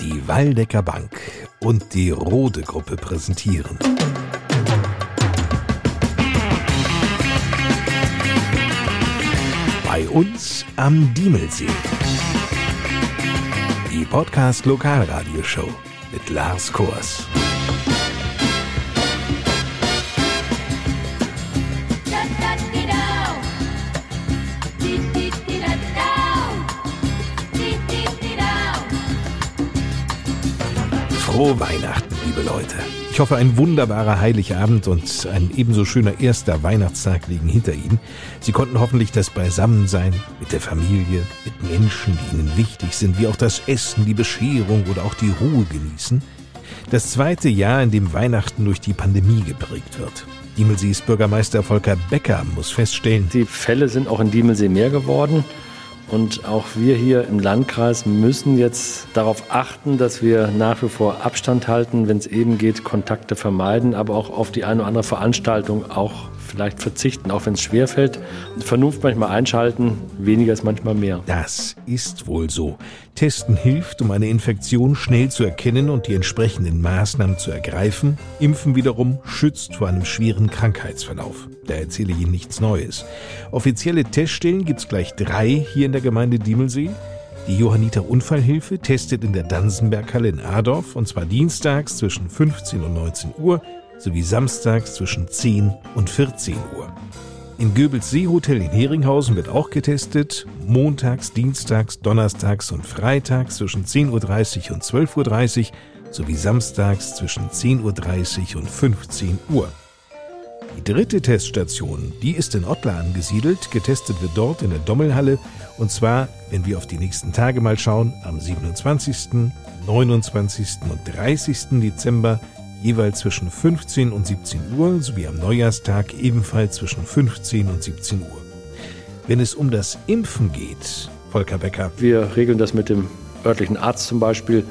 Die Waldecker Bank und die Rode Gruppe präsentieren. Bei uns am Diemelsee. Die Podcast Lokalradioshow mit Lars Kors. Frohe Weihnachten, liebe Leute. Ich hoffe, ein wunderbarer Heiligabend und ein ebenso schöner erster Weihnachtstag liegen hinter Ihnen. Sie konnten hoffentlich das Beisammensein mit der Familie, mit Menschen, die Ihnen wichtig sind, wie auch das Essen, die Bescherung oder auch die Ruhe genießen. Das zweite Jahr, in dem Weihnachten durch die Pandemie geprägt wird. Diemelsees Bürgermeister Volker Becker muss feststellen, die Fälle sind auch in Diemelsee mehr geworden. Und auch wir hier im Landkreis müssen jetzt darauf achten, dass wir nach wie vor Abstand halten, wenn es eben geht, Kontakte vermeiden, aber auch auf die eine oder andere Veranstaltung auch vielleicht verzichten, auch wenn es schwerfällt. Vernunft manchmal einschalten, weniger ist manchmal mehr. Das ist wohl so. Testen hilft, um eine Infektion schnell zu erkennen und die entsprechenden Maßnahmen zu ergreifen. Impfen wiederum schützt vor einem schweren Krankheitsverlauf. Da erzähle ich Ihnen nichts Neues. Offizielle Teststellen gibt es gleich drei hier in der Gemeinde Diemelsee. Die Johanniter Unfallhilfe testet in der Dansenberghalle in Adorf und zwar dienstags zwischen 15 und 19 Uhr sowie samstags zwischen 10 und 14 Uhr. Im Goebbels Seehotel in Heringhausen wird auch getestet, montags, dienstags, donnerstags und freitags zwischen 10.30 Uhr und 12.30 Uhr sowie samstags zwischen 10.30 Uhr und 15 Uhr. Die dritte Teststation, die ist in Ottlar angesiedelt. Getestet wird dort in der Dommelhalle. Und zwar, wenn wir auf die nächsten Tage mal schauen, am 27., 29. und 30. Dezember jeweils zwischen 15 und 17 Uhr sowie am Neujahrstag ebenfalls zwischen 15 und 17 Uhr. Wenn es um das Impfen geht, Volker Becker. Wir regeln das mit dem örtlichen Arzt zum Beispiel,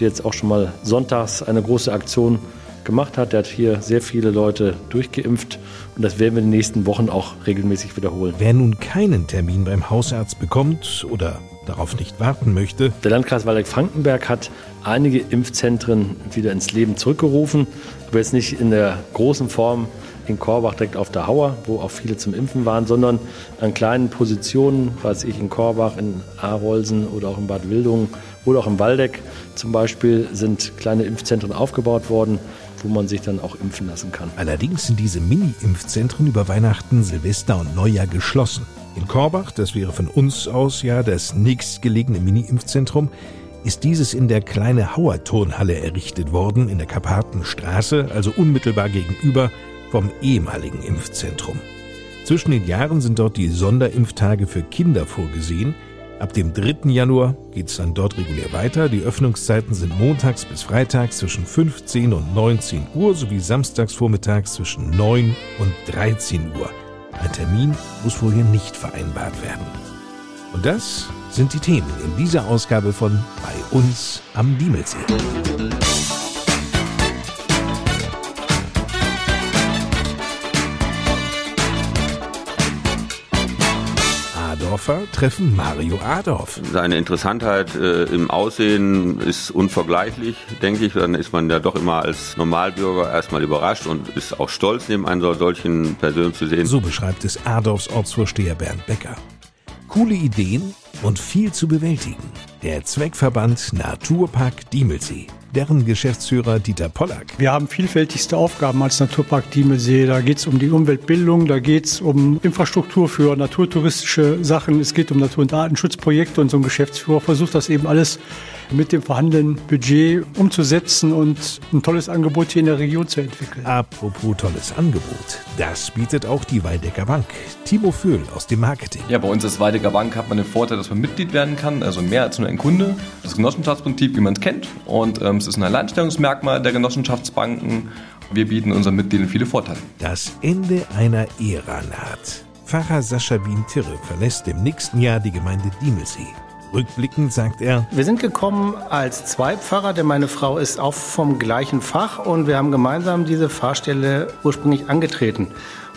der jetzt auch schon mal sonntags eine große Aktion gemacht hat. Der hat hier sehr viele Leute durchgeimpft und das werden wir in den nächsten Wochen auch regelmäßig wiederholen. Wer nun keinen Termin beim Hausarzt bekommt oder darauf nicht warten möchte. Der Landkreis Waldeck-Frankenberg hat einige Impfzentren wieder ins Leben zurückgerufen, aber jetzt nicht in der großen Form in Korbach direkt auf der Hauer, wo auch viele zum Impfen waren, sondern an kleinen Positionen, weiß ich, in Korbach, in Arolsen oder auch in Bad Wildungen oder auch im Waldeck zum Beispiel sind kleine Impfzentren aufgebaut worden, wo man sich dann auch impfen lassen kann. Allerdings sind diese Mini-Impfzentren über Weihnachten, Silvester und Neujahr geschlossen. In Korbach, das wäre von uns aus ja das nächstgelegene Mini-Impfzentrum, ist dieses in der kleine Hauer Turnhalle errichtet worden, in der Karpatenstraße, also unmittelbar gegenüber vom ehemaligen Impfzentrum. Zwischen den Jahren sind dort die Sonderimpftage für Kinder vorgesehen. Ab dem 3. Januar geht es dann dort regulär weiter. Die Öffnungszeiten sind montags bis freitags zwischen 15 und 19 Uhr sowie samstags vormittags zwischen 9 und 13 Uhr. Ein Termin muss vorher nicht vereinbart werden. Und das sind die Themen in dieser Ausgabe von Bei uns am Diemelsee. Adorfer treffen Mario Adorf. Seine Interessantheit äh, im Aussehen ist unvergleichlich, denke ich. Dann ist man ja doch immer als Normalbürger erstmal überrascht und ist auch stolz, neben einer solchen Person zu sehen. So beschreibt es Adorfs Ortsvorsteher Bernd Becker. Coole Ideen und viel zu bewältigen. Der Zweckverband Naturpark Diemelsee deren Geschäftsführer Dieter Pollack. Wir haben vielfältigste Aufgaben als Naturpark Diemelsee. Da geht es um die Umweltbildung, da geht es um Infrastruktur für naturtouristische Sachen, es geht um Natur- und Artenschutzprojekte und so ein Geschäftsführer versucht das eben alles mit dem vorhandenen Budget umzusetzen und ein tolles Angebot hier in der Region zu entwickeln. Apropos tolles Angebot, das bietet auch die Waldecker Bank. Timo Föhl aus dem Marketing. Ja, bei uns als Waldecker Bank hat man den Vorteil, dass man Mitglied werden kann, also mehr als nur ein Kunde. Das Genossenschaftsprinzip, wie man es kennt. Und ähm, es ist ein Alleinstellungsmerkmal der Genossenschaftsbanken. Wir bieten unseren Mitgliedern viele Vorteile. Das Ende einer Ära naht. Pfarrer Sascha Wien-Tirre verlässt im nächsten Jahr die Gemeinde Diemelsee. Rückblickend sagt er, wir sind gekommen als Zweipfarrer, denn meine Frau ist auch vom gleichen Fach und wir haben gemeinsam diese Fahrstelle ursprünglich angetreten.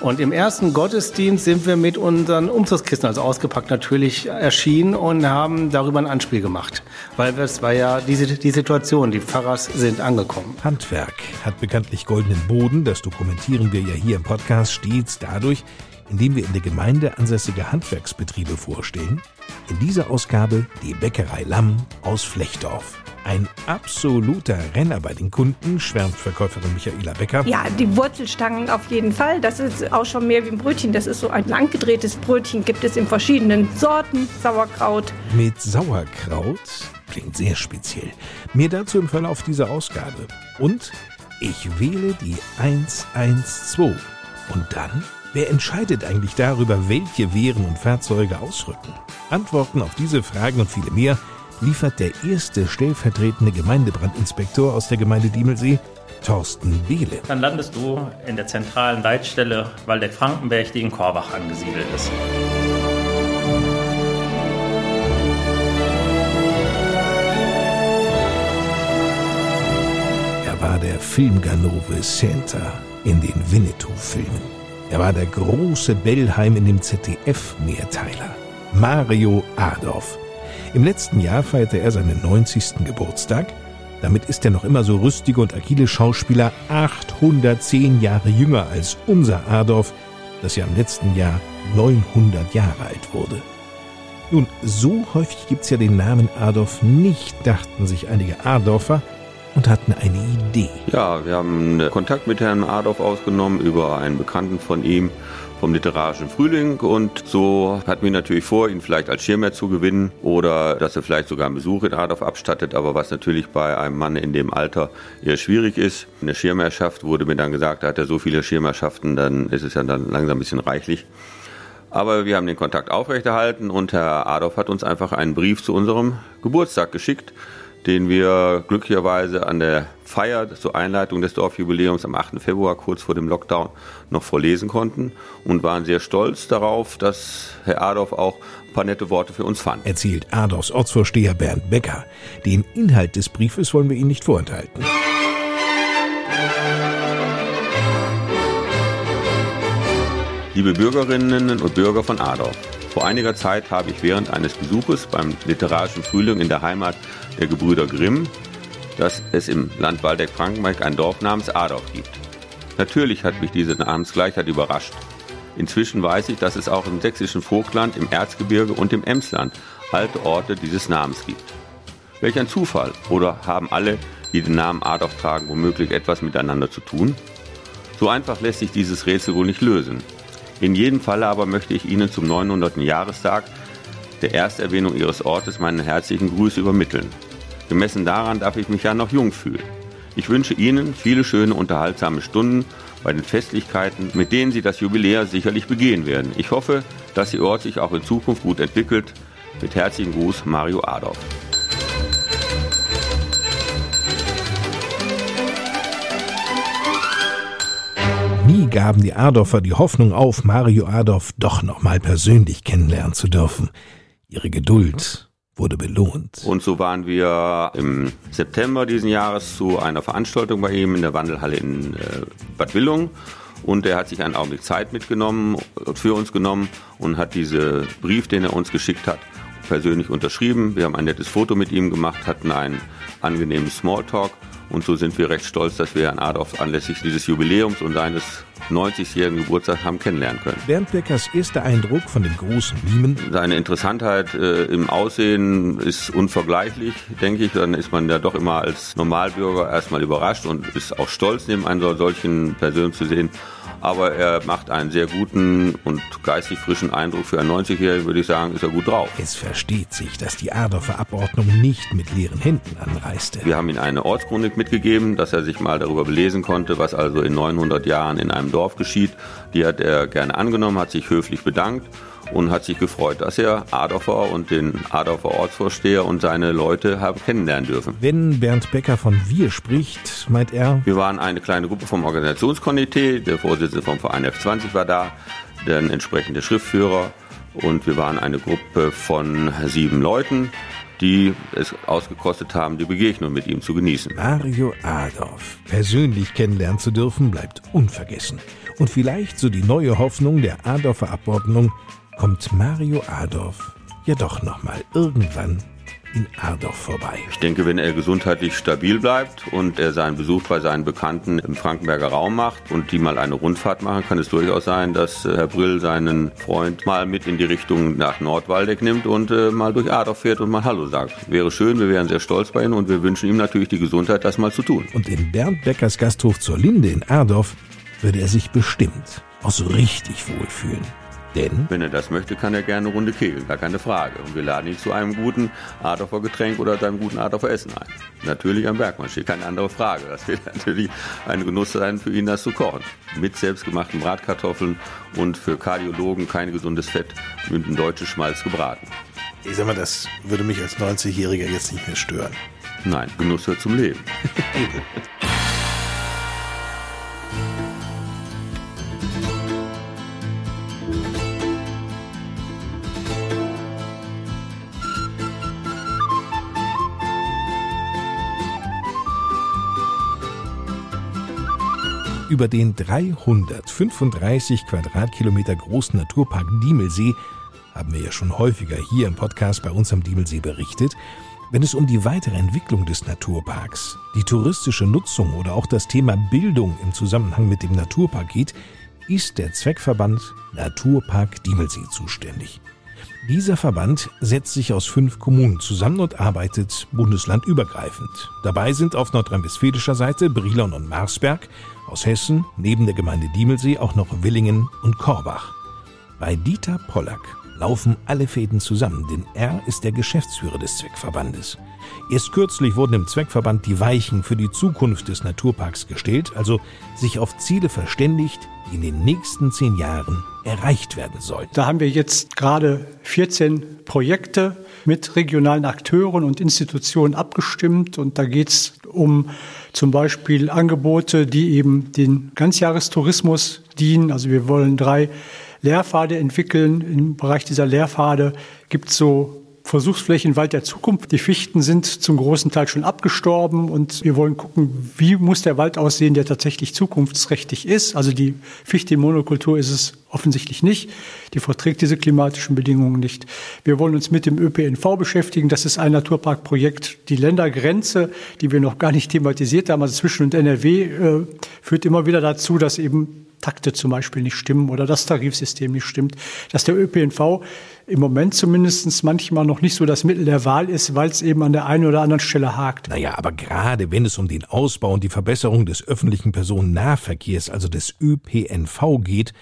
Und im ersten Gottesdienst sind wir mit unseren Umzugskisten, also ausgepackt natürlich, erschienen und haben darüber ein Anspiel gemacht. Weil es war ja diese, die Situation, die Pfarrers sind angekommen. Handwerk hat bekanntlich goldenen Boden, das dokumentieren wir ja hier im Podcast stets dadurch, indem wir in der Gemeinde ansässige Handwerksbetriebe vorstellen. In dieser Ausgabe die Bäckerei Lamm aus Flechdorf. Ein absoluter Renner bei den Kunden, schwärmt Verkäuferin Michaela Becker. Ja, die Wurzelstangen auf jeden Fall. Das ist auch schon mehr wie ein Brötchen. Das ist so ein langgedrehtes Brötchen, gibt es in verschiedenen Sorten. Sauerkraut. Mit Sauerkraut klingt sehr speziell. Mehr dazu im Verlauf dieser Ausgabe. Und ich wähle die 112. Und dann? Wer entscheidet eigentlich darüber, welche Wehren und Fahrzeuge ausrücken? Antworten auf diese Fragen und viele mehr liefert der erste stellvertretende Gemeindebrandinspektor aus der Gemeinde Diemelsee, Thorsten Behle. Dann landest du in der zentralen Leitstelle Waldeck-Frankenberg, die in Korbach angesiedelt ist. Er war der Filmganove Santa in den Winnetou-Filmen. Er war der große Bellheim in dem ZDF-Mehrteiler. Mario Adorf. Im letzten Jahr feierte er seinen 90. Geburtstag. Damit ist der noch immer so rüstige und agile Schauspieler 810 Jahre jünger als unser Adorf, das ja im letzten Jahr 900 Jahre alt wurde. Nun, so häufig gibt's ja den Namen Adolf nicht, dachten sich einige Adorfer und hatten eine Idee. Ja, wir haben Kontakt mit Herrn Adolf ausgenommen über einen Bekannten von ihm vom literarischen Frühling und so hatten wir natürlich vor, ihn vielleicht als Schirmherr zu gewinnen oder dass er vielleicht sogar einen Besuch in Adolf abstattet, aber was natürlich bei einem Mann in dem Alter eher schwierig ist. In der Schirmherrschaft wurde mir dann gesagt, da hat er so viele Schirmherrschaften, dann ist es ja dann langsam ein bisschen reichlich. Aber wir haben den Kontakt aufrechterhalten und Herr Adolf hat uns einfach einen Brief zu unserem Geburtstag geschickt den wir glücklicherweise an der Feier zur Einleitung des Dorfjubiläums am 8. Februar kurz vor dem Lockdown noch vorlesen konnten und waren sehr stolz darauf, dass Herr Adolf auch ein paar nette Worte für uns fand. Erzählt Adolfs Ortsvorsteher Bernd Becker. Den Inhalt des Briefes wollen wir Ihnen nicht vorenthalten. Liebe Bürgerinnen und Bürger von Adorf, vor einiger Zeit habe ich während eines Besuches beim literarischen Frühling in der Heimat der Gebrüder Grimm, dass es im Land Waldeck-Frankenberg ein Dorf namens Adorf gibt. Natürlich hat mich diese Namensgleichheit überrascht. Inzwischen weiß ich, dass es auch im sächsischen Vogtland, im Erzgebirge und im Emsland alte Orte dieses Namens gibt. Welch ein Zufall! Oder haben alle, die den Namen Adolf tragen, womöglich etwas miteinander zu tun? So einfach lässt sich dieses Rätsel wohl nicht lösen. In jedem Falle aber möchte ich Ihnen zum 900. Jahrestag der Ersterwähnung Ihres Ortes meinen herzlichen Gruß übermitteln. Gemessen daran darf ich mich ja noch jung fühlen. Ich wünsche Ihnen viele schöne, unterhaltsame Stunden bei den Festlichkeiten, mit denen Sie das Jubiläum sicherlich begehen werden. Ich hoffe, dass Ihr Ort sich auch in Zukunft gut entwickelt. Mit herzlichen Gruß, Mario Adolf. Nie gaben die Adorfer die Hoffnung auf, Mario Adolf doch noch mal persönlich kennenlernen zu dürfen. Ihre Geduld wurde belohnt. Und so waren wir im September diesen Jahres zu einer Veranstaltung bei ihm in der Wandelhalle in äh, Bad Willung. Und er hat sich einen Augenblick Zeit mitgenommen, für uns genommen und hat diesen Brief, den er uns geschickt hat, persönlich unterschrieben. Wir haben ein nettes Foto mit ihm gemacht, hatten einen angenehmen Smalltalk und so sind wir recht stolz, dass wir Herrn Adolf anlässlich dieses Jubiläums und seines 90-jährigen Geburtstags haben kennenlernen können. Bernd Beckers erster Eindruck von dem großen Mimen. Seine Interessantheit äh, im Aussehen ist unvergleichlich, denke ich. Dann ist man ja doch immer als Normalbürger erstmal überrascht und ist auch stolz, neben einer solchen Person zu sehen aber er macht einen sehr guten und geistig frischen Eindruck. Für einen 90-Jährigen würde ich sagen, ist er gut drauf. Es versteht sich, dass die Adorfer Abordnung nicht mit leeren Händen anreiste. Wir haben ihm eine Ortschronik mitgegeben, dass er sich mal darüber belesen konnte, was also in 900 Jahren in einem Dorf geschieht. Die hat er gerne angenommen, hat sich höflich bedankt und hat sich gefreut, dass er Adorfer und den Adorfer Ortsvorsteher und seine Leute haben kennenlernen dürfen. Wenn Bernd Becker von wir spricht, meint er? Wir waren eine kleine Gruppe vom Organisationskomitee, der Vorsitzende vom Verein F20 war da, der entsprechende Schriftführer und wir waren eine Gruppe von sieben Leuten, die es ausgekostet haben, die Begegnung mit ihm zu genießen. Mario Adorf persönlich kennenlernen zu dürfen, bleibt unvergessen. Und vielleicht so die neue Hoffnung der Adorfer Abordnung, kommt Mario Adorf ja doch nochmal irgendwann in Ardorf vorbei. Ich denke, wenn er gesundheitlich stabil bleibt und er seinen Besuch bei seinen Bekannten im Frankenberger Raum macht und die mal eine Rundfahrt machen, kann es durchaus sein, dass äh, Herr Brill seinen Freund mal mit in die Richtung nach Nordwaldeck nimmt und äh, mal durch Ardorf fährt und mal Hallo sagt. Wäre schön, wir wären sehr stolz bei ihm und wir wünschen ihm natürlich die Gesundheit, das mal zu tun. Und in Bernd Beckers Gasthof zur Linde in Ardorf würde er sich bestimmt auch so richtig wohlfühlen. Denn wenn er das möchte, kann er gerne eine Runde kegeln, gar keine Frage. Und wir laden ihn zu einem guten Adorfer Getränk oder zu einem guten Adorfer Essen ein. Natürlich am Bergmann steht keine andere Frage. Das wird natürlich ein Genuss sein für ihn, das zu kochen. Mit selbstgemachten Bratkartoffeln und für Kardiologen kein gesundes Fett mit einem deutschen Schmalz gebraten. Ich sag mal, das würde mich als 90-Jähriger jetzt nicht mehr stören. Nein, Genuss hört zum Leben. Über den 335 Quadratkilometer großen Naturpark Diemelsee haben wir ja schon häufiger hier im Podcast bei uns am Diemelsee berichtet. Wenn es um die weitere Entwicklung des Naturparks, die touristische Nutzung oder auch das Thema Bildung im Zusammenhang mit dem Naturpark geht, ist der Zweckverband Naturpark Diemelsee zuständig. Dieser Verband setzt sich aus fünf Kommunen zusammen und arbeitet bundeslandübergreifend. Dabei sind auf nordrhein-westfälischer Seite Brilon und Marsberg, aus Hessen neben der Gemeinde Diemelsee auch noch Willingen und Korbach. Bei Dieter Pollack laufen alle Fäden zusammen, denn er ist der Geschäftsführer des Zweckverbandes. Erst kürzlich wurden im Zweckverband die Weichen für die Zukunft des Naturparks gestellt, also sich auf Ziele verständigt, die in den nächsten zehn Jahren erreicht werden sollen. Da haben wir jetzt gerade 14 Projekte mit regionalen Akteuren und Institutionen abgestimmt und da geht es um zum Beispiel Angebote, die eben den Ganzjahrestourismus dienen. Also wir wollen drei Lehrpfade entwickeln. Im Bereich dieser Lehrpfade gibt es so Versuchsflächen Wald der Zukunft. Die Fichten sind zum großen Teil schon abgestorben und wir wollen gucken, wie muss der Wald aussehen, der tatsächlich zukunftsträchtig ist. Also die Fichte in Monokultur ist es offensichtlich nicht. Die verträgt diese klimatischen Bedingungen nicht. Wir wollen uns mit dem ÖPNV beschäftigen. Das ist ein Naturparkprojekt. Die Ländergrenze, die wir noch gar nicht thematisiert haben, also zwischen und NRW, äh, führt immer wieder dazu, dass eben Takte zum Beispiel nicht stimmen oder das Tarifsystem nicht stimmt, dass der ÖPNV im Moment zumindest manchmal noch nicht so das Mittel der Wahl ist, weil es eben an der einen oder anderen Stelle hakt. Naja, aber gerade wenn es um den Ausbau und die Verbesserung des öffentlichen Personennahverkehrs, also des ÖPNV geht,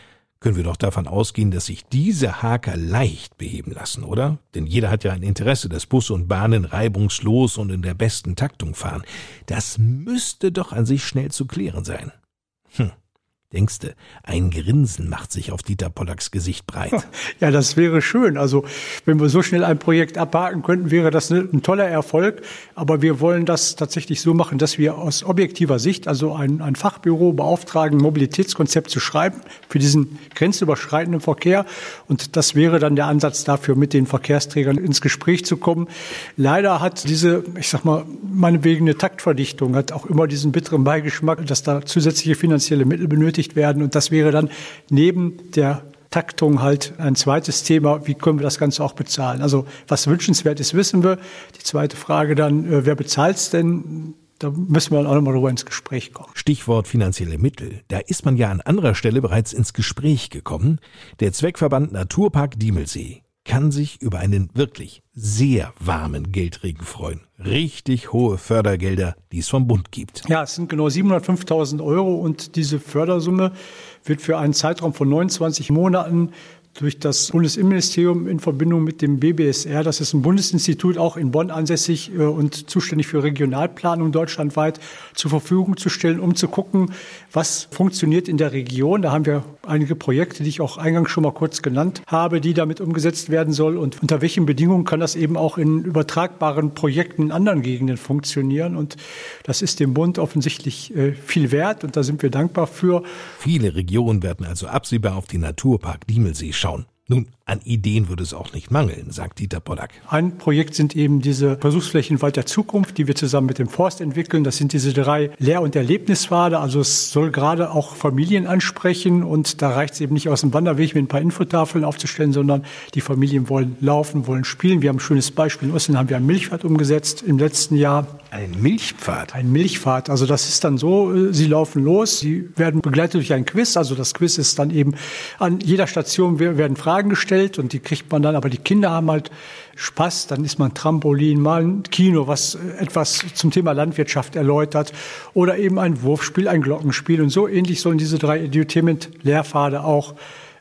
können wir doch davon ausgehen, dass sich diese Haker leicht beheben lassen, oder? Denn jeder hat ja ein Interesse, dass Busse und Bahnen reibungslos und in der besten Taktung fahren. Das müsste doch an sich schnell zu klären sein. Hm. Denkste, ein Grinsen macht sich auf Dieter Pollacks Gesicht breit. Ja, das wäre schön. Also, wenn wir so schnell ein Projekt abhaken könnten, wäre das ein toller Erfolg. Aber wir wollen das tatsächlich so machen, dass wir aus objektiver Sicht, also ein, ein Fachbüro beauftragen, Mobilitätskonzept zu schreiben für diesen grenzüberschreitenden Verkehr. Und das wäre dann der Ansatz dafür, mit den Verkehrsträgern ins Gespräch zu kommen. Leider hat diese, ich sag mal, meinetwegen eine Taktverdichtung, hat auch immer diesen bitteren Beigeschmack, dass da zusätzliche finanzielle Mittel benötigt benötigt werden. Und das wäre dann neben der Taktung halt ein zweites Thema. Wie können wir das Ganze auch bezahlen? Also was wünschenswert ist, wissen wir. Die zweite Frage dann, äh, wer bezahlt es denn? Da müssen wir auch nochmal drüber ins Gespräch kommen. Stichwort finanzielle Mittel. Da ist man ja an anderer Stelle bereits ins Gespräch gekommen. Der Zweckverband Naturpark Diemelsee kann sich über einen wirklich sehr warmen Geldregen freuen. Richtig hohe Fördergelder, die es vom Bund gibt. Ja, es sind genau 705.000 Euro und diese Fördersumme wird für einen Zeitraum von 29 Monaten durch das Bundesinnenministerium in Verbindung mit dem BBSR, das ist ein Bundesinstitut auch in Bonn ansässig äh, und zuständig für Regionalplanung deutschlandweit, zur Verfügung zu stellen, um zu gucken, was funktioniert in der Region. Da haben wir einige Projekte, die ich auch eingangs schon mal kurz genannt habe, die damit umgesetzt werden soll und unter welchen Bedingungen kann das eben auch in übertragbaren Projekten in anderen Gegenden funktionieren. Und das ist dem Bund offensichtlich äh, viel wert und da sind wir dankbar für. Viele Regionen werden also absehbar auf den Naturpark Diemelsee schauen. Nun, An Ideen würde es auch nicht mangeln, sagt Dieter Pollack. Ein Projekt sind eben diese Versuchsflächen Wald der Zukunft, die wir zusammen mit dem Forst entwickeln. Das sind diese drei Lehr- und Erlebnispfade. Also es soll gerade auch Familien ansprechen und da reicht es eben nicht aus dem Wanderweg mit ein paar Infotafeln aufzustellen, sondern die Familien wollen laufen, wollen spielen. Wir haben ein schönes Beispiel. In Osten haben wir einen Milchpfad umgesetzt im letzten Jahr. Ein Milchpfad? Ein Milchpfad. Also das ist dann so, äh, sie laufen los, sie werden begleitet durch ein Quiz. Also das Quiz ist dann eben an jeder Station werden Fragen gestellt gestellt und die kriegt man dann, aber die Kinder haben halt Spaß, dann ist man Trampolin, mal ein Kino, was äh, etwas zum Thema Landwirtschaft erläutert. Oder eben ein Wurfspiel, ein Glockenspiel. Und so ähnlich sollen diese drei Edutainment-Lehrpfade auch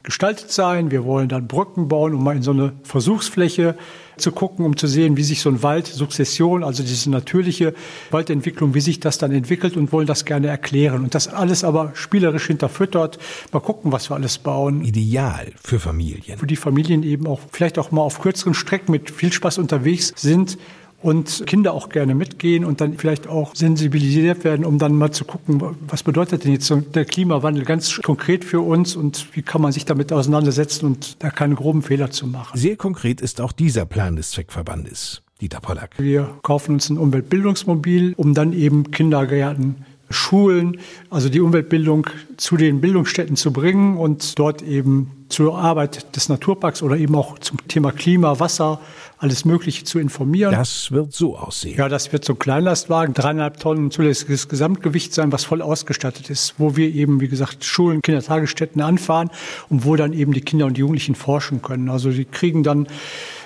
gestaltet sein. Wir wollen dann Brücken bauen, um mal in so eine Versuchsfläche zu gucken, um zu sehen, wie sich so ein Wald, Sukzession, also diese natürliche Waldentwicklung, wie sich das dann entwickelt und wollen das gerne erklären. Und das alles aber spielerisch hinterfüttert. Mal gucken, was wir alles bauen. Ideal für Familien. Wo die Familien eben auch vielleicht auch mal auf kürzeren Strecken mit viel Spaß unterwegs sind und Kinder auch gerne mitgehen und dann vielleicht auch sensibilisiert werden, um dann mal zu gucken, was bedeutet denn jetzt der Klimawandel ganz konkret für uns und wie kann man sich damit auseinandersetzen und da keine groben Fehler zu machen. Sehr konkret ist auch dieser Plan des Zweckverbandes. Dieter Pollack. Wir kaufen uns ein Umweltbildungsmobil, um dann eben Kindergärten Schulen, also die Umweltbildung zu den Bildungsstätten zu bringen und dort eben zur Arbeit des Naturparks oder eben auch zum Thema Klima, Wasser, alles Mögliche zu informieren. Das wird so aussehen. Ja, das wird so ein Kleinlastwagen, dreieinhalb Tonnen zulässiges Gesamtgewicht sein, was voll ausgestattet ist, wo wir eben, wie gesagt, Schulen, Kindertagesstätten anfahren und wo dann eben die Kinder und Jugendlichen forschen können. Also die kriegen dann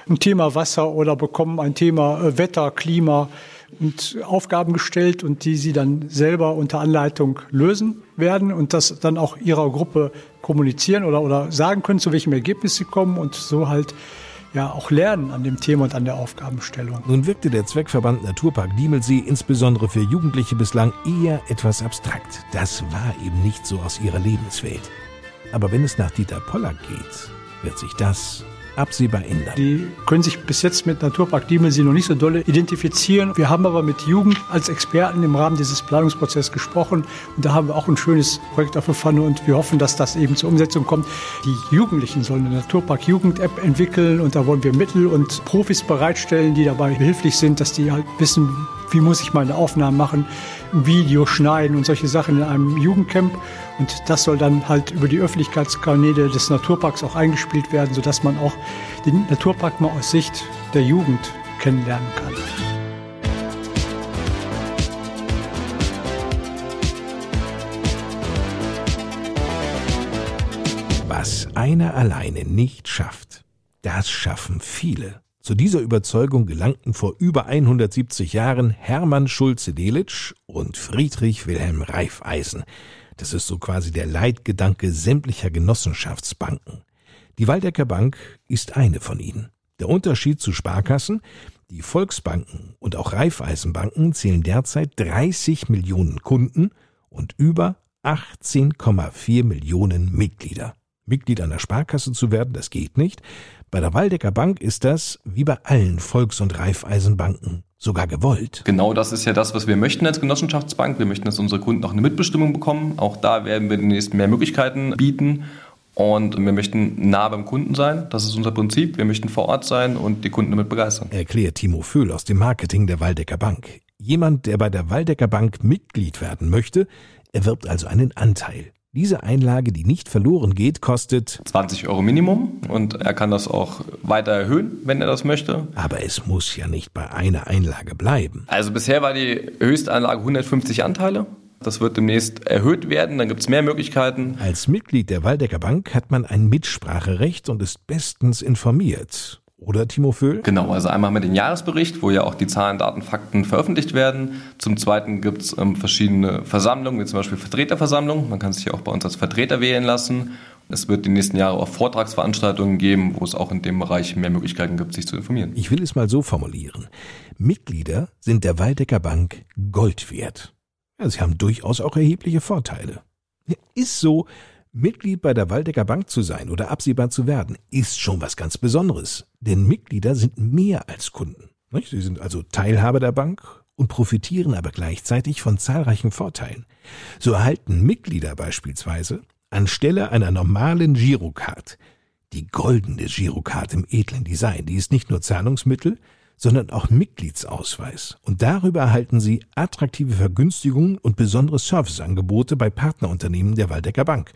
ein Thema Wasser oder bekommen ein Thema äh, Wetter, Klima und Aufgaben gestellt und die sie dann selber unter Anleitung lösen werden und das dann auch ihrer Gruppe kommunizieren oder, oder sagen können, zu welchem Ergebnis sie kommen und so halt ja auch lernen an dem Thema und an der Aufgabenstellung. Nun wirkte der Zweckverband Naturpark Diemelsee insbesondere für Jugendliche bislang eher etwas abstrakt. Das war eben nicht so aus ihrer Lebenswelt. Aber wenn es nach Dieter Pollack geht, wird sich das absehbar ändern. Die können sich bis jetzt mit Naturpark Diemelsee noch nicht so dolle identifizieren. Wir haben aber mit Jugend als Experten im Rahmen dieses Planungsprozesses gesprochen und da haben wir auch ein schönes Projekt auf der Pfanne und wir hoffen, dass das eben zur Umsetzung kommt. Die Jugendlichen sollen eine Naturpark Jugend App entwickeln und da wollen wir Mittel und Profis bereitstellen, die dabei behilflich sind, dass die halt wissen, wie muss ich meine Aufnahmen machen, ein Video schneiden und solche Sachen in einem Jugendcamp. Und das soll dann halt über die Öffentlichkeitskanäle des Naturparks auch eingespielt werden, sodass man auch den Naturpark mal aus Sicht der Jugend kennenlernen kann. Was einer alleine nicht schafft, das schaffen viele. Zu dieser Überzeugung gelangten vor über 170 Jahren Hermann Schulze-Delitzsch und Friedrich Wilhelm Reifeisen. Das ist so quasi der Leitgedanke sämtlicher Genossenschaftsbanken. Die Waldecker Bank ist eine von ihnen. Der Unterschied zu Sparkassen, die Volksbanken und auch Raiffeisenbanken zählen derzeit 30 Millionen Kunden und über 18,4 Millionen Mitglieder. Mitglied einer Sparkasse zu werden, das geht nicht. Bei der Waldecker Bank ist das, wie bei allen Volks- und Raiffeisenbanken, sogar gewollt. Genau das ist ja das, was wir möchten als Genossenschaftsbank. Wir möchten, dass unsere Kunden auch eine Mitbestimmung bekommen. Auch da werden wir demnächst mehr Möglichkeiten bieten. Und wir möchten nah beim Kunden sein. Das ist unser Prinzip. Wir möchten vor Ort sein und die Kunden damit begeistern. Erklärt Timo Föhl aus dem Marketing der Waldecker Bank. Jemand, der bei der Waldecker Bank Mitglied werden möchte, erwirbt also einen Anteil. Diese Einlage, die nicht verloren geht, kostet 20 Euro Minimum und er kann das auch weiter erhöhen, wenn er das möchte. Aber es muss ja nicht bei einer Einlage bleiben. Also bisher war die Höchstanlage 150 Anteile. Das wird demnächst erhöht werden, dann gibt es mehr Möglichkeiten. Als Mitglied der Waldecker Bank hat man ein Mitspracherecht und ist bestens informiert oder Timo Föhl? Genau, also einmal mit dem Jahresbericht, wo ja auch die Zahlen, Daten, Fakten veröffentlicht werden. Zum Zweiten gibt es ähm, verschiedene Versammlungen, wie zum Beispiel Vertreterversammlungen. Man kann sich ja auch bei uns als Vertreter wählen lassen. Es wird die nächsten Jahre auch Vortragsveranstaltungen geben, wo es auch in dem Bereich mehr Möglichkeiten gibt, sich zu informieren. Ich will es mal so formulieren. Mitglieder sind der Waldecker Bank Gold wert. Ja, sie haben durchaus auch erhebliche Vorteile. Ist so, Mitglied bei der Waldecker Bank zu sein oder absehbar zu werden, ist schon was ganz Besonderes. Denn Mitglieder sind mehr als Kunden. Sie sind also Teilhaber der Bank und profitieren aber gleichzeitig von zahlreichen Vorteilen. So erhalten Mitglieder beispielsweise anstelle einer normalen Girocard Die goldene Girokarte im edlen Design, die ist nicht nur Zahlungsmittel, sondern auch Mitgliedsausweis. Und darüber erhalten Sie attraktive Vergünstigungen und besondere Serviceangebote bei Partnerunternehmen der Waldecker Bank.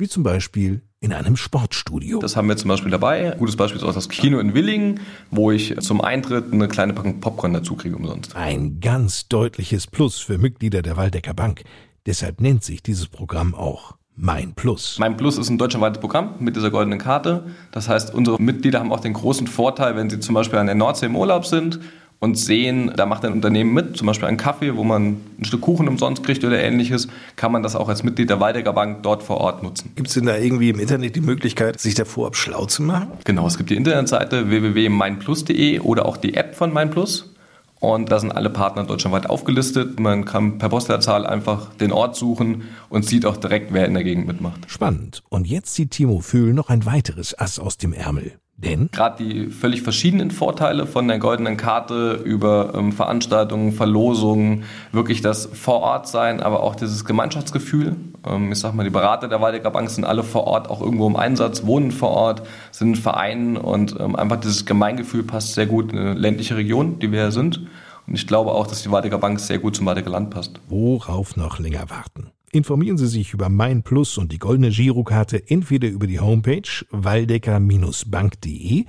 Wie zum Beispiel in einem Sportstudio. Das haben wir zum Beispiel dabei. Gutes Beispiel ist auch das Kino in Willingen, wo ich zum Eintritt eine kleine Packung Popcorn dazu kriege umsonst. Ein ganz deutliches Plus für Mitglieder der Waldecker Bank. Deshalb nennt sich dieses Programm auch Mein Plus. Mein Plus ist ein deutschlandweites Programm mit dieser goldenen Karte. Das heißt, unsere Mitglieder haben auch den großen Vorteil, wenn sie zum Beispiel an der Nordsee im Urlaub sind und sehen, da macht ein Unternehmen mit, zum Beispiel einen Kaffee, wo man ein Stück Kuchen umsonst kriegt oder ähnliches, kann man das auch als Mitglied der Waldecker Bank dort vor Ort nutzen. Gibt es denn da irgendwie im Internet die Möglichkeit, sich da vorab schlau zu machen? Genau, es gibt die Internetseite www.meinplus.de oder auch die App von MeinPlus. Und da sind alle Partner deutschlandweit aufgelistet. Man kann per Postleitzahl einfach den Ort suchen und sieht auch direkt, wer in der Gegend mitmacht. Spannend. Und jetzt zieht Timo Fühl noch ein weiteres Ass aus dem Ärmel. Denn gerade die völlig verschiedenen Vorteile von der goldenen Karte über ähm, Veranstaltungen, Verlosungen, wirklich das Vorortsein, aber auch dieses Gemeinschaftsgefühl. Ähm, ich sag mal, die Berater der Waldecker Bank sind alle vor Ort, auch irgendwo im Einsatz, wohnen vor Ort, sind in Vereinen und ähm, einfach dieses Gemeingefühl passt sehr gut in eine ländliche Region, die wir ja sind. Und ich glaube auch, dass die Waldecker Bank sehr gut zum Waldecker Land passt. Worauf noch länger warten? Informieren Sie sich über Mein Plus und die goldene Girokarte entweder über die Homepage waldecker-bank.de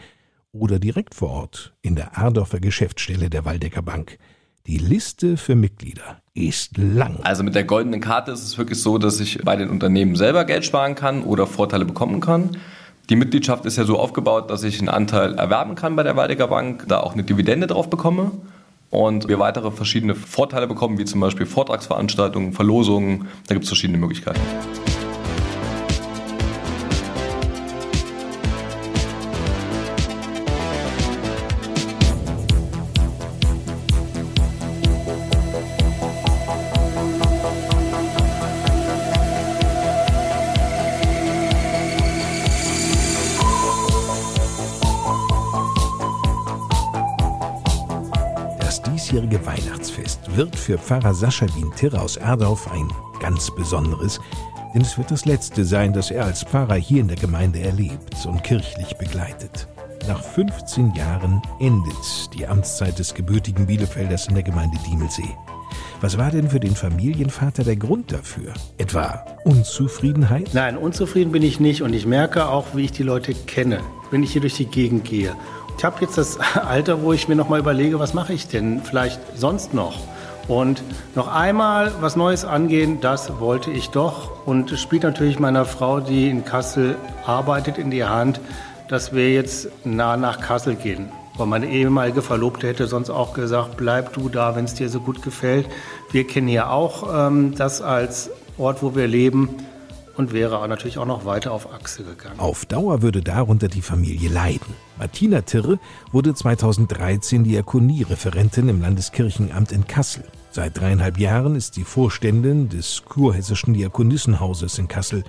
oder direkt vor Ort in der Ardorfer Geschäftsstelle der Waldecker Bank. Die Liste für Mitglieder ist lang. Also mit der goldenen Karte ist es wirklich so, dass ich bei den Unternehmen selber Geld sparen kann oder Vorteile bekommen kann. Die Mitgliedschaft ist ja so aufgebaut, dass ich einen Anteil erwerben kann bei der Waldecker Bank, da auch eine Dividende drauf bekomme und wir weitere verschiedene Vorteile bekommen, wie zum Beispiel Vortragsveranstaltungen, Verlosungen. Da gibt es verschiedene Möglichkeiten. Weihnachtsfest wird für Pfarrer Sascha Wien-Tirre aus Erdorf ein ganz besonderes, denn es wird das letzte sein, das er als Pfarrer hier in der Gemeinde erlebt und kirchlich begleitet. Nach 15 Jahren endet die Amtszeit des gebürtigen Bielefelders in der Gemeinde Diemelsee. Was war denn für den Familienvater der Grund dafür? Etwa Unzufriedenheit? Nein, unzufrieden bin ich nicht und ich merke auch, wie ich die Leute kenne, wenn ich hier durch die Gegend gehe. Ich habe jetzt das Alter, wo ich mir noch mal überlege, was mache ich denn vielleicht sonst noch? Und noch einmal was Neues angehen, das wollte ich doch. Und es spielt natürlich meiner Frau, die in Kassel arbeitet, in die Hand, dass wir jetzt nah nach Kassel gehen. Weil meine ehemalige Verlobte hätte sonst auch gesagt, bleib du da, wenn es dir so gut gefällt. Wir kennen hier auch ähm, das als Ort, wo wir leben und wäre natürlich auch noch weiter auf Achse gegangen. Auf Dauer würde darunter die Familie leiden. Martina Tirre wurde 2013 Diakoniereferentin im Landeskirchenamt in Kassel. Seit dreieinhalb Jahren ist sie Vorständin des kurhessischen Diakonissenhauses in Kassel.